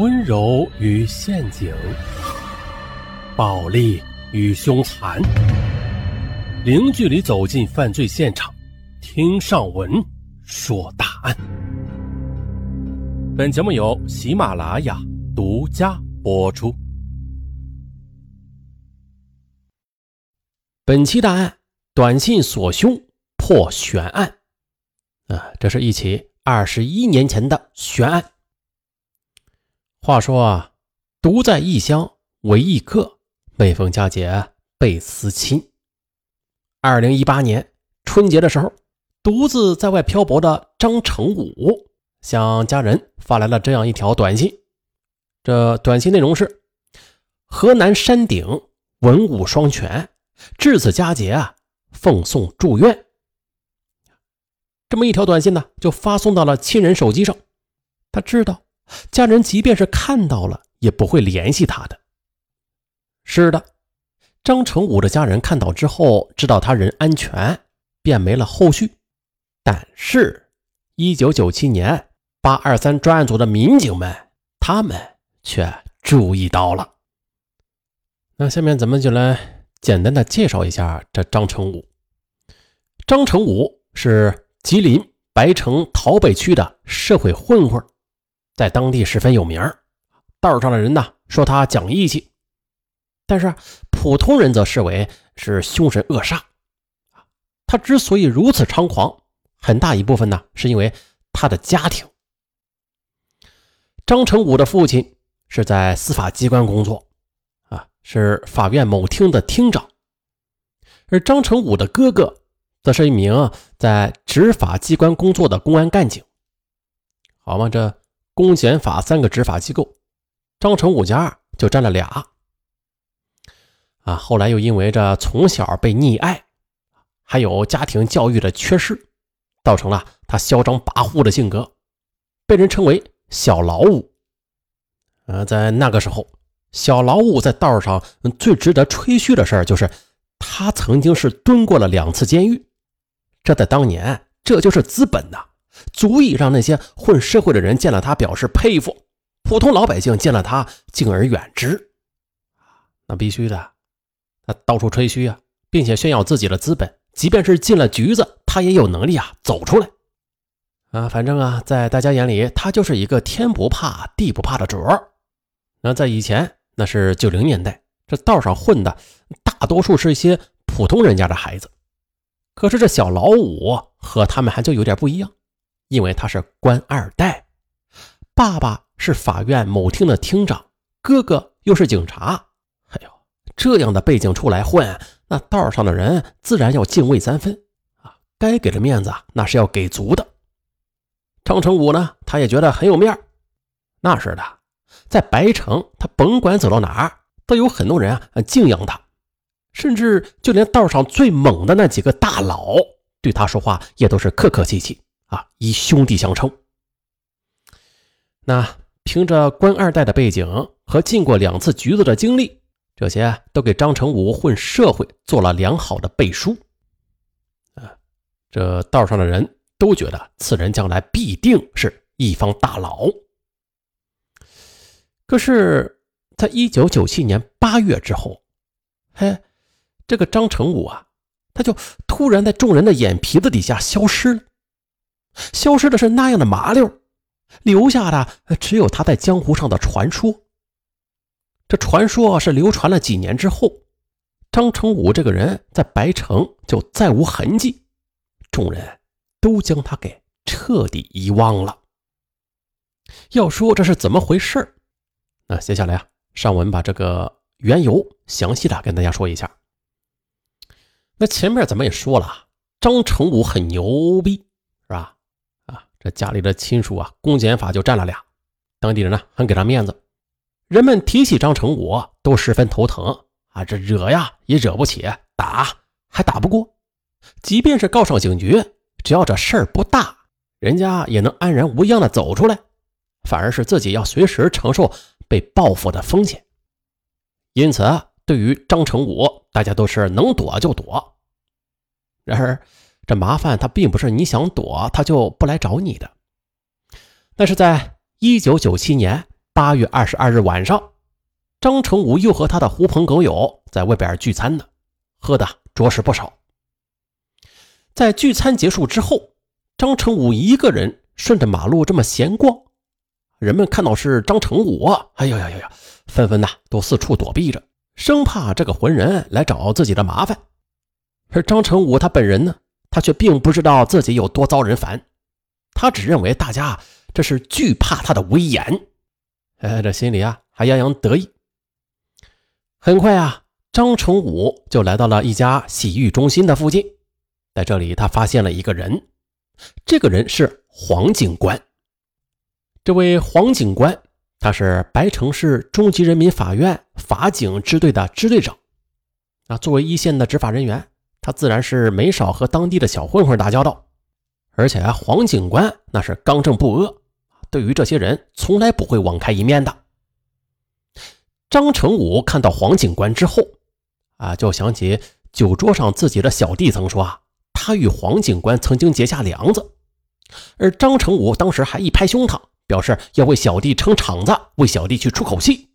温柔与陷阱，暴力与凶残，零距离走进犯罪现场，听上文说大案。本节目由喜马拉雅独家播出。本期大案：短信锁凶破悬案。啊，这是一起二十一年前的悬案。话说啊，独在异乡为异客，每逢佳节倍思亲。二零一八年春节的时候，独自在外漂泊的张成武向家人发来了这样一条短信。这短信内容是：河南山顶文武双全，至此佳节啊，奉送祝愿。这么一条短信呢，就发送到了亲人手机上。他知道，家人即便是看到了，也不会联系他的。是的，张成武的家人看到之后，知道他人安全，便没了后续。但是，一九九七年八二三专案组的民警们，他们却注意到了。那下面咱们就来简单的介绍一下这张成武。张成武是。吉林白城桃北区的社会混混，在当地十分有名。道上的人呢说他讲义气，但是普通人则视为是凶神恶煞。他之所以如此猖狂，很大一部分呢是因为他的家庭。张成武的父亲是在司法机关工作，啊，是法院某厅的厅长，而张成武的哥哥。则是一名在执法机关工作的公安干警，好嘛，这公检法三个执法机构，张成武家就占了俩。啊，后来又因为这从小被溺爱，还有家庭教育的缺失，造成了他嚣张跋扈的性格，被人称为小老五。呃，在那个时候，小老五在道上最值得吹嘘的事儿，就是他曾经是蹲过了两次监狱。这在当年，这就是资本呐，足以让那些混社会的人见了他表示佩服，普通老百姓见了他敬而远之。那必须的，他到处吹嘘啊，并且炫耀自己的资本，即便是进了局子，他也有能力啊走出来。啊，反正啊，在大家眼里，他就是一个天不怕地不怕的主儿。那在以前，那是九零年代，这道上混的大多数是一些普通人家的孩子。可是这小老五和他们还就有点不一样，因为他是官二代，爸爸是法院某厅的厅长，哥哥又是警察。哎呦，这样的背景出来混，那道上的人自然要敬畏三分啊！该给的面子那是要给足的。张成武呢，他也觉得很有面那是的，在白城，他甭管走到哪儿，都有很多人啊敬仰他。甚至就连道上最猛的那几个大佬，对他说话也都是客客气气啊，以兄弟相称。那凭着官二代的背景和进过两次局子的经历，这些都给张成武混社会做了良好的背书。啊，这道上的人都觉得此人将来必定是一方大佬。可是，在一九九七年八月之后，嘿。这个张成武啊，他就突然在众人的眼皮子底下消失了，消失的是那样的麻溜，留下的只有他在江湖上的传说。这传说是流传了几年之后，张成武这个人在白城就再无痕迹，众人都将他给彻底遗忘了。要说这是怎么回事那接下来啊，上文把这个缘由详细的跟大家说一下。那前面咱们也说了，张成武很牛逼，这家里的亲属啊，公检法就占了俩，当地人呢很给他面子，人们提起张成武都十分头疼啊，这惹呀也惹不起，打还打不过，即便是告上警局，只要这事儿不大，人家也能安然无恙的走出来，反而是自己要随时承受被报复的风险，因此。对于张成武，大家都是能躲就躲。然而，这麻烦他并不是你想躲他就不来找你的。那是在一九九七年八月二十二日晚上，张成武又和他的狐朋狗友在外边聚餐呢，喝的着实不少。在聚餐结束之后，张成武一个人顺着马路这么闲逛，人们看到是张成武，哎呀呀呀呀，纷纷呐都四处躲避着，生怕这个浑人来找自己的麻烦。而张成武他本人呢，他却并不知道自己有多遭人烦，他只认为大家这是惧怕他的威严，哎，这心里啊还洋洋得意。很快啊，张成武就来到了一家洗浴中心的附近，在这里他发现了一个人，这个人是黄警官。这位黄警官，他是白城市中级人民法院法警支队的支队长，啊，作为一线的执法人员。他自然是没少和当地的小混混打交道，而且啊黄警官那是刚正不阿，对于这些人从来不会网开一面的。张成武看到黄警官之后，啊，就想起酒桌上自己的小弟曾说啊，他与黄警官曾经结下梁子，而张成武当时还一拍胸膛，表示要为小弟撑场子，为小弟去出口气。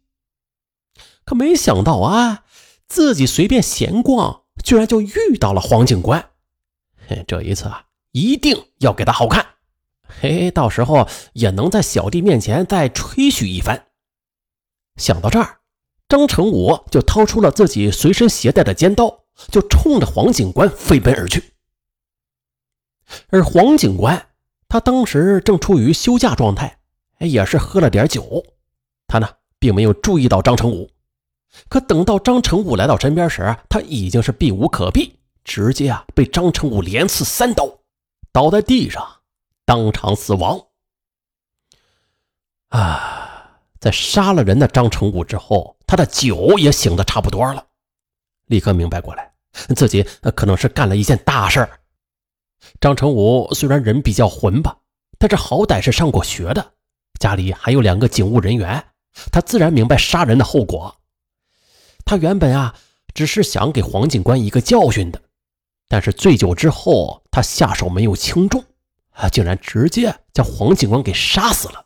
可没想到啊，自己随便闲逛。居然就遇到了黄警官，嘿，这一次啊，一定要给他好看，嘿，到时候也能在小弟面前再吹嘘一番。想到这儿，张成武就掏出了自己随身携带的尖刀，就冲着黄警官飞奔而去。而黄警官他当时正处于休假状态，也是喝了点酒，他呢并没有注意到张成武。可等到张成武来到身边时，他已经是避无可避，直接啊被张成武连刺三刀，倒在地上，当场死亡。啊，在杀了人的张成武之后，他的酒也醒的差不多了，立刻明白过来，自己可能是干了一件大事张成武虽然人比较混吧，但是好歹是上过学的，家里还有两个警务人员，他自然明白杀人的后果。他原本啊，只是想给黄警官一个教训的，但是醉酒之后，他下手没有轻重，啊，竟然直接将黄警官给杀死了。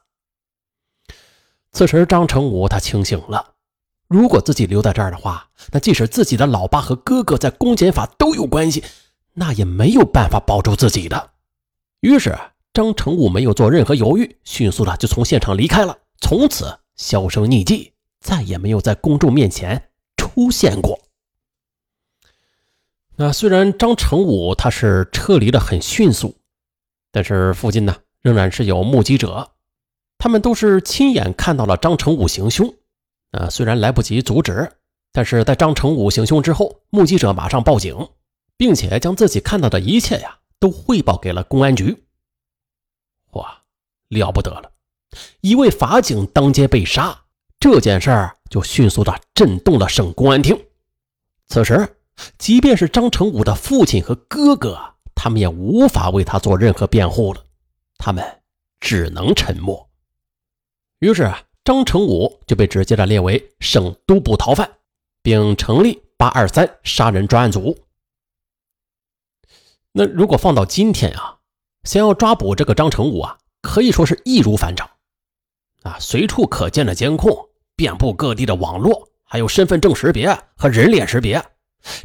此时，张成武他清醒了，如果自己留在这儿的话，那即使自己的老爸和哥哥在公检法都有关系，那也没有办法保住自己的。于是，张成武没有做任何犹豫，迅速的就从现场离开了，从此销声匿迹，再也没有在公众面前。出现过。那虽然张成武他是撤离的很迅速，但是附近呢仍然是有目击者，他们都是亲眼看到了张成武行凶。啊，虽然来不及阻止，但是在张成武行凶之后，目击者马上报警，并且将自己看到的一切呀都汇报给了公安局。哇，了不得了！一位法警当街被杀。这件事儿就迅速的震动了省公安厅。此时，即便是张成武的父亲和哥哥，他们也无法为他做任何辩护了，他们只能沉默。于是，张成武就被直接的列为省督捕逃犯，并成立八二三杀人专案组。那如果放到今天啊，想要抓捕这个张成武啊，可以说是易如反掌啊，随处可见的监控。遍布各地的网络，还有身份证识别和人脸识别，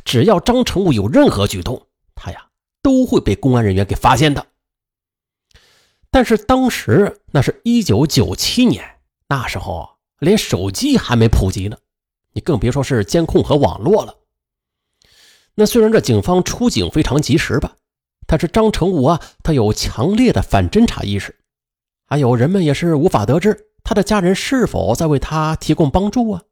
只要张成武有任何举动，他呀都会被公安人员给发现的。但是当时那是一九九七年，那时候连手机还没普及呢，你更别说是监控和网络了。那虽然这警方出警非常及时吧，但是张成武啊，他有强烈的反侦查意识，还有人们也是无法得知。他的家人是否在为他提供帮助啊？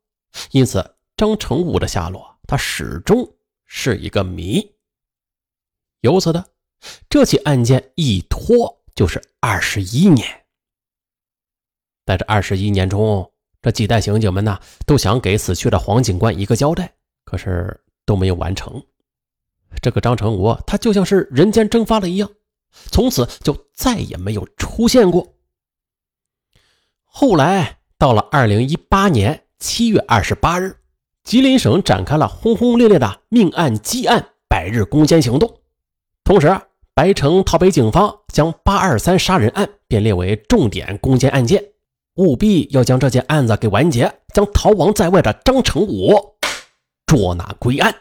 因此，张成武的下落他始终是一个谜。由此的，这起案件一拖就是二十一年。在这二十一年中，这几代刑警们呢，都想给死去的黄警官一个交代，可是都没有完成。这个张成武，他就像是人间蒸发了一样，从此就再也没有出现过。后来到了二零一八年七月二十八日，吉林省展开了轰轰烈烈的命案积案百日攻坚行动。同时，白城桃北警方将八二三杀人案便列为重点攻坚案件，务必要将这件案子给完结，将逃亡在外的张成武捉拿归案。